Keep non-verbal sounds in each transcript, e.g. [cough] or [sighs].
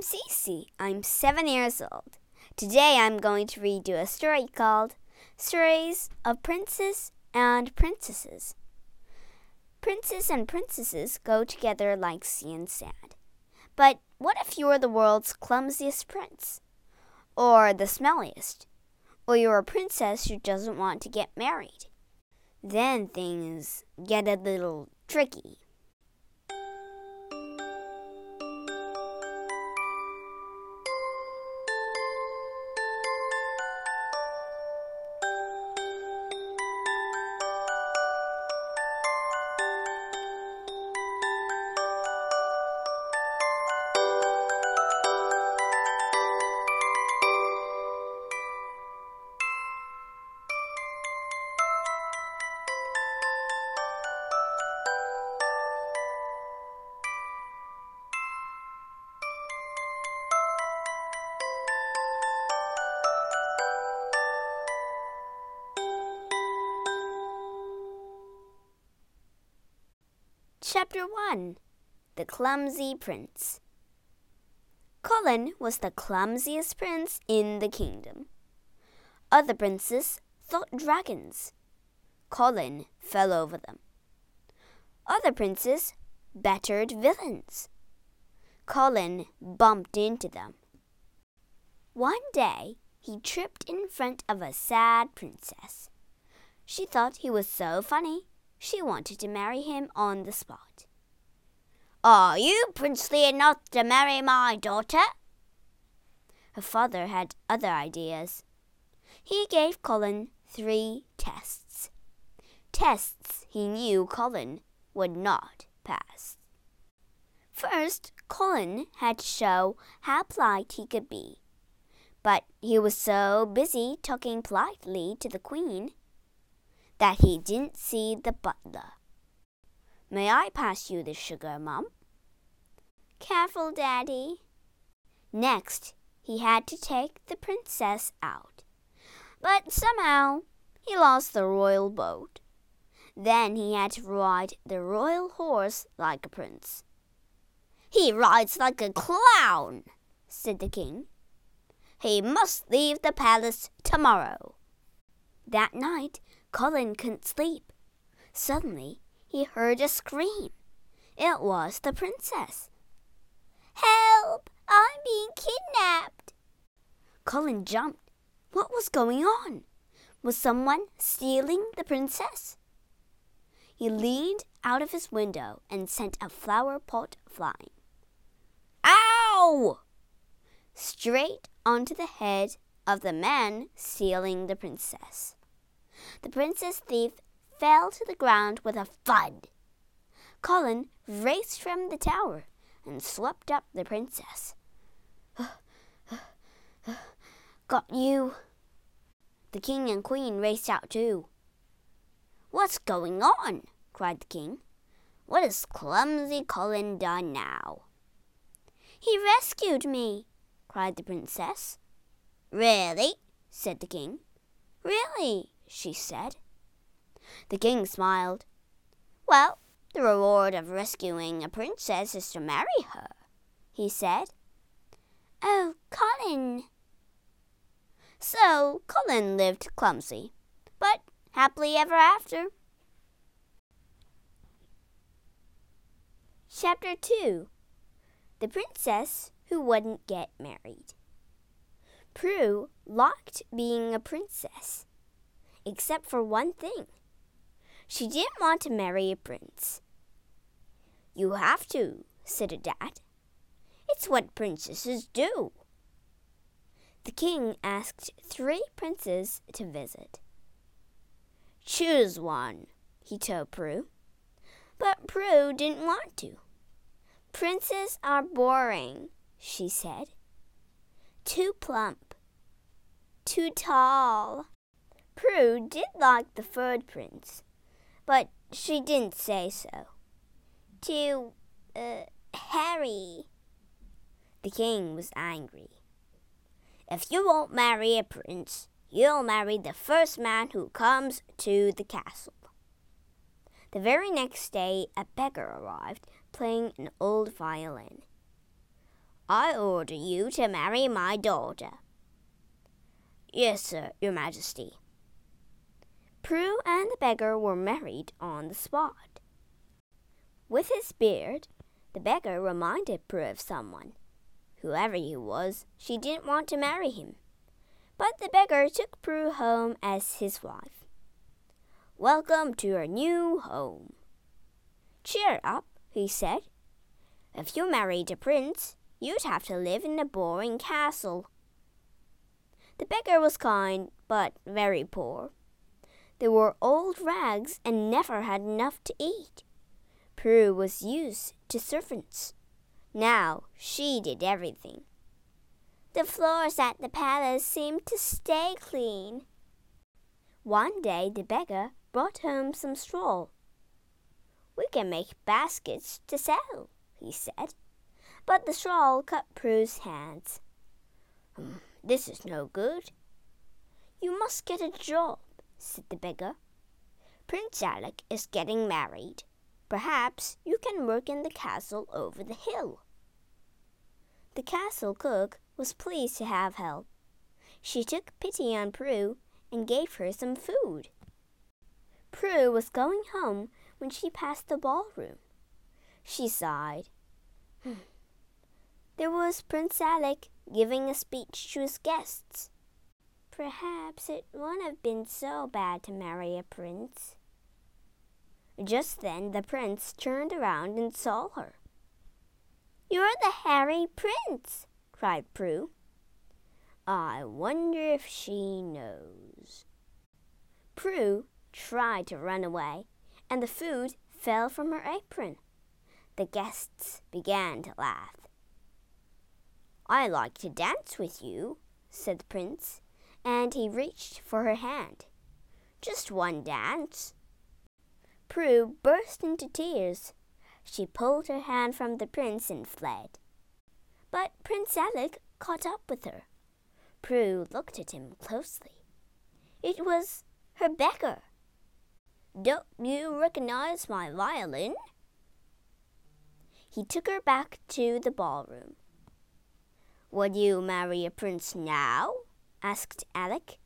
I'm Cece. I'm seven years old. Today I'm going to read you a story called Stories of Princes and Princesses. Princes and princesses go together like sea and sand. But what if you're the world's clumsiest prince? Or the smelliest? Or you're a princess who doesn't want to get married? Then things get a little tricky. Chapter 1 The Clumsy Prince Colin was the clumsiest prince in the kingdom. Other princes thought dragons. Colin fell over them. Other princes battered villains. Colin bumped into them. One day, he tripped in front of a sad princess. She thought he was so funny she wanted to marry him on the spot. Are you princely enough to marry my daughter? Her father had other ideas. He gave Colin three tests. Tests he knew Colin would not pass. First, Colin had to show how polite he could be. But he was so busy talking politely to the Queen that he didn't see the butler. May I pass you the sugar, Mum? Careful, Daddy. Next, he had to take the princess out. But somehow, he lost the royal boat. Then he had to ride the royal horse like a prince. He rides like a clown, said the king. He must leave the palace tomorrow. That night, Colin couldn't sleep. Suddenly, he heard a scream. It was the princess. Help! I'm being kidnapped! Colin jumped. What was going on? Was someone stealing the princess? He leaned out of his window and sent a flower pot flying. Ow! Straight onto the head of the man stealing the princess. The princess thief fell to the ground with a thud. Colin raced from the tower and swept up the princess. [sighs] Got you. The king and queen raced out too. What's going on? cried the king. What has clumsy Colin done now? He rescued me, cried the princess. Really? said the king. Really, she said. The king smiled. Well, the reward of rescuing a princess is to marry her, he said. Oh, Colin. So Colin lived clumsy, but happily ever after. Chapter 2 The Princess Who Wouldn't Get Married. Prue liked being a princess except for one thing. She didn't want to marry a prince. You have to, said her dad. It's what princesses do. The king asked three princes to visit. Choose one, he told Prue. But Prue didn't want to. Princes are boring, she said. Too plump. Too tall. Prue did like the third prince, but she didn't say so. To uh, hairy. The king was angry. If you won't marry a prince, you'll marry the first man who comes to the castle. The very next day, a beggar arrived playing an old violin. I order you to marry my daughter. Yes, sir, your majesty. Prue and the beggar were married on the spot. With his beard, the beggar reminded Prue of someone. Whoever he was, she didn't want to marry him. But the beggar took Prue home as his wife. Welcome to your new home. Cheer up, he said. If you married a prince, you'd have to live in a boring castle. The beggar was kind, but very poor. They wore old rags and never had enough to eat. Prue was used to servants. Now she did everything. The floors at the palace seemed to stay clean. One day the beggar brought home some straw. We can make baskets to sell, he said. But the straw cut Prue's hands. Hmm, this is no good. You must get a job, said the beggar. Prince Alec is getting married. Perhaps you can work in the castle over the hill. The castle cook was pleased to have help. She took pity on Prue and gave her some food. Prue was going home when she passed the ballroom. She sighed. Hmm. There was Prince Alec giving a speech to his guests. Perhaps it wouldn't have been so bad to marry a prince. Just then the prince turned around and saw her. You're the hairy prince, cried Prue. I wonder if she knows. Prue tried to run away, and the food fell from her apron. The guests began to laugh. I like to dance with you, said the prince, and he reached for her hand. Just one dance. Prue burst into tears. She pulled her hand from the prince and fled. But Prince Alec caught up with her. Prue looked at him closely. It was her beggar. Don't you recognize my violin? He took her back to the ballroom. Would you marry a prince now? Asked Alec.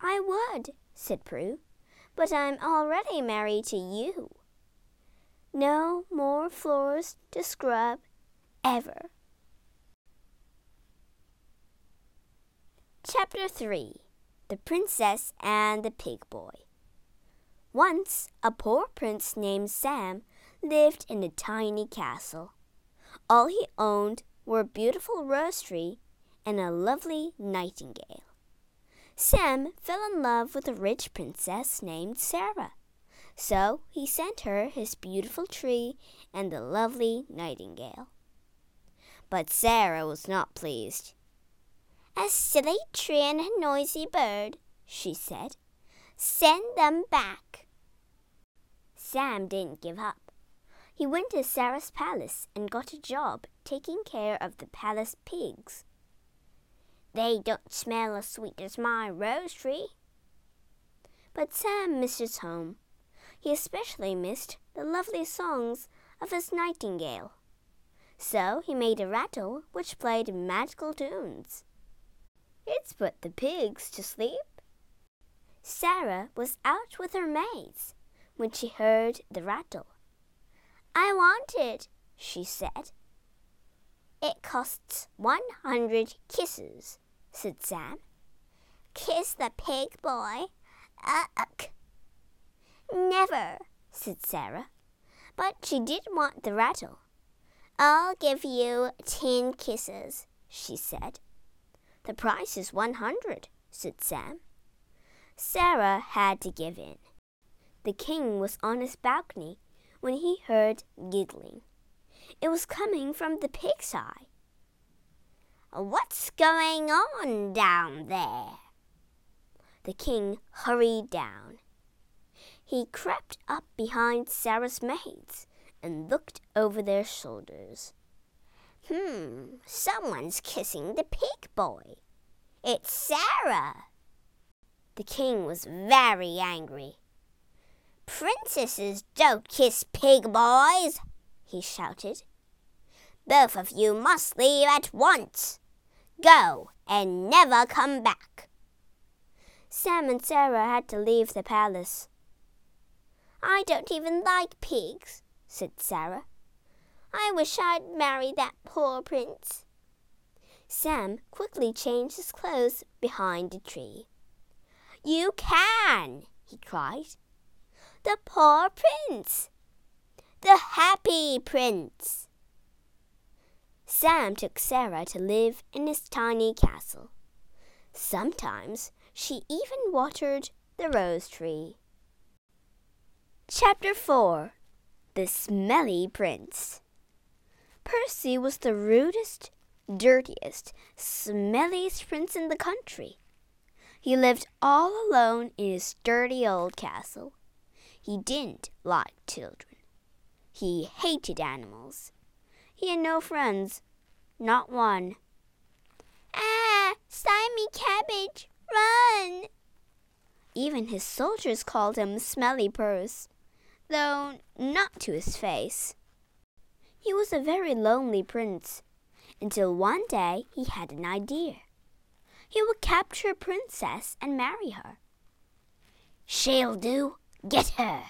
I would, said Prue, but I'm already married to you. No more floors to scrub, ever. Chapter 3 The Princess and the Pig Boy. Once, a poor prince named Sam lived in a tiny castle. All he owned were a beautiful rose tree and a lovely nightingale. Sam fell in love with a rich princess named Sarah. So he sent her his beautiful tree and the lovely nightingale. But Sarah was not pleased. A silly tree and a noisy bird, she said. Send them back. Sam didn't give up. He went to Sarah's palace and got a job taking care of the palace pigs. They don't smell as sweet as my rose tree. But Sam missed his home. He especially missed the lovely songs of his nightingale. So he made a rattle which played magical tunes. It's put the pigs to sleep. Sarah was out with her maids when she heard the rattle. I want it, she said. It costs one hundred kisses, said Sam. Kiss the pig boy. Ugh. Never, said Sarah. But she did want the rattle. I'll give you ten kisses, she said. The price is one hundred, said Sam. Sarah had to give in. The king was on his balcony when he heard giggling. It was coming from the pig's eye. What's going on down there? The king hurried down. He crept up behind Sarah's maids and looked over their shoulders. Hmm, someone's kissing the pig boy. It's Sarah. The king was very angry. Princesses don't kiss pig boys, he shouted. Both of you must leave at once. Go and never come back. Sam and Sarah had to leave the palace. I don't even like pigs, said Sarah. I wish I'd marry that poor prince. Sam quickly changed his clothes behind a tree. You can, he cried. The poor prince. The happy prince. Sam took Sarah to live in his tiny castle. Sometimes she even watered the rose tree. Chapter 4 The Smelly Prince Percy was the rudest, dirtiest, smelliest prince in the country. He lived all alone in his dirty old castle. He didn't like children. He hated animals. He had no friends, not one. Ah, slimy cabbage, run! Even his soldiers called him Smelly Purse, though not to his face. He was a very lonely prince, until one day he had an idea. He would capture a princess and marry her. She'll do. Get her.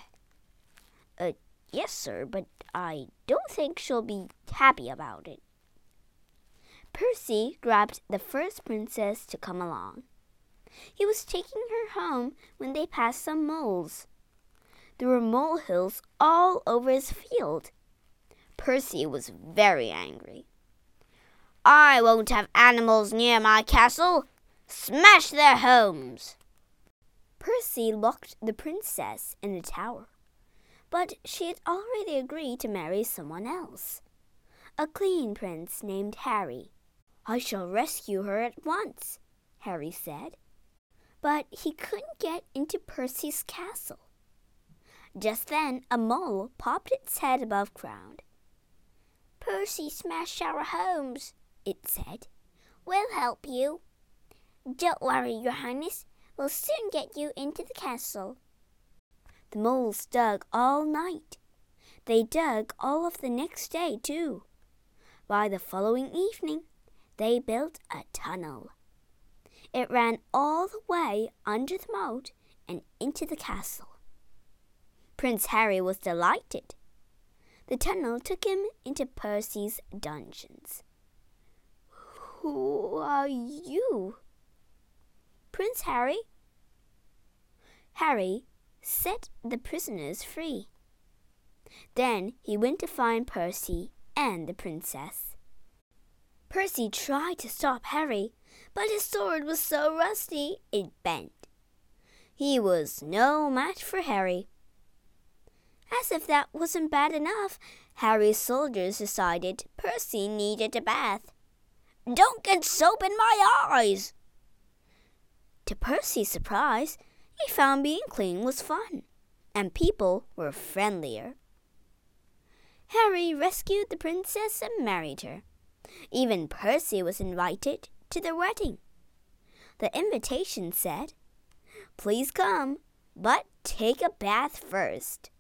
Yes, sir, but I don't think she'll be happy about it. Percy grabbed the first princess to come along. He was taking her home when they passed some moles. There were molehills all over his field. Percy was very angry. I won't have animals near my castle. Smash their homes. Percy locked the princess in a tower but she had already agreed to marry someone else. A clean prince named Harry. I shall rescue her at once, Harry said. But he couldn't get into Percy's castle. Just then a mole popped its head above ground. Percy smashed our homes, it said. We'll help you. Don't worry, Your Highness. We'll soon get you into the castle. The moles dug all night. They dug all of the next day, too. By the following evening, they built a tunnel. It ran all the way under the moat and into the castle. Prince Harry was delighted. The tunnel took him into Percy's dungeons. Who are you? Prince Harry? Harry set the prisoners free. Then he went to find Percy and the princess. Percy tried to stop Harry, but his sword was so rusty it bent. He was no match for Harry. As if that wasn't bad enough, Harry's soldiers decided Percy needed a bath. Don't get soap in my eyes! To Percy's surprise, he found being clean was fun, and people were friendlier. Harry rescued the princess and married her. Even Percy was invited to the wedding. The invitation said, Please come, but take a bath first.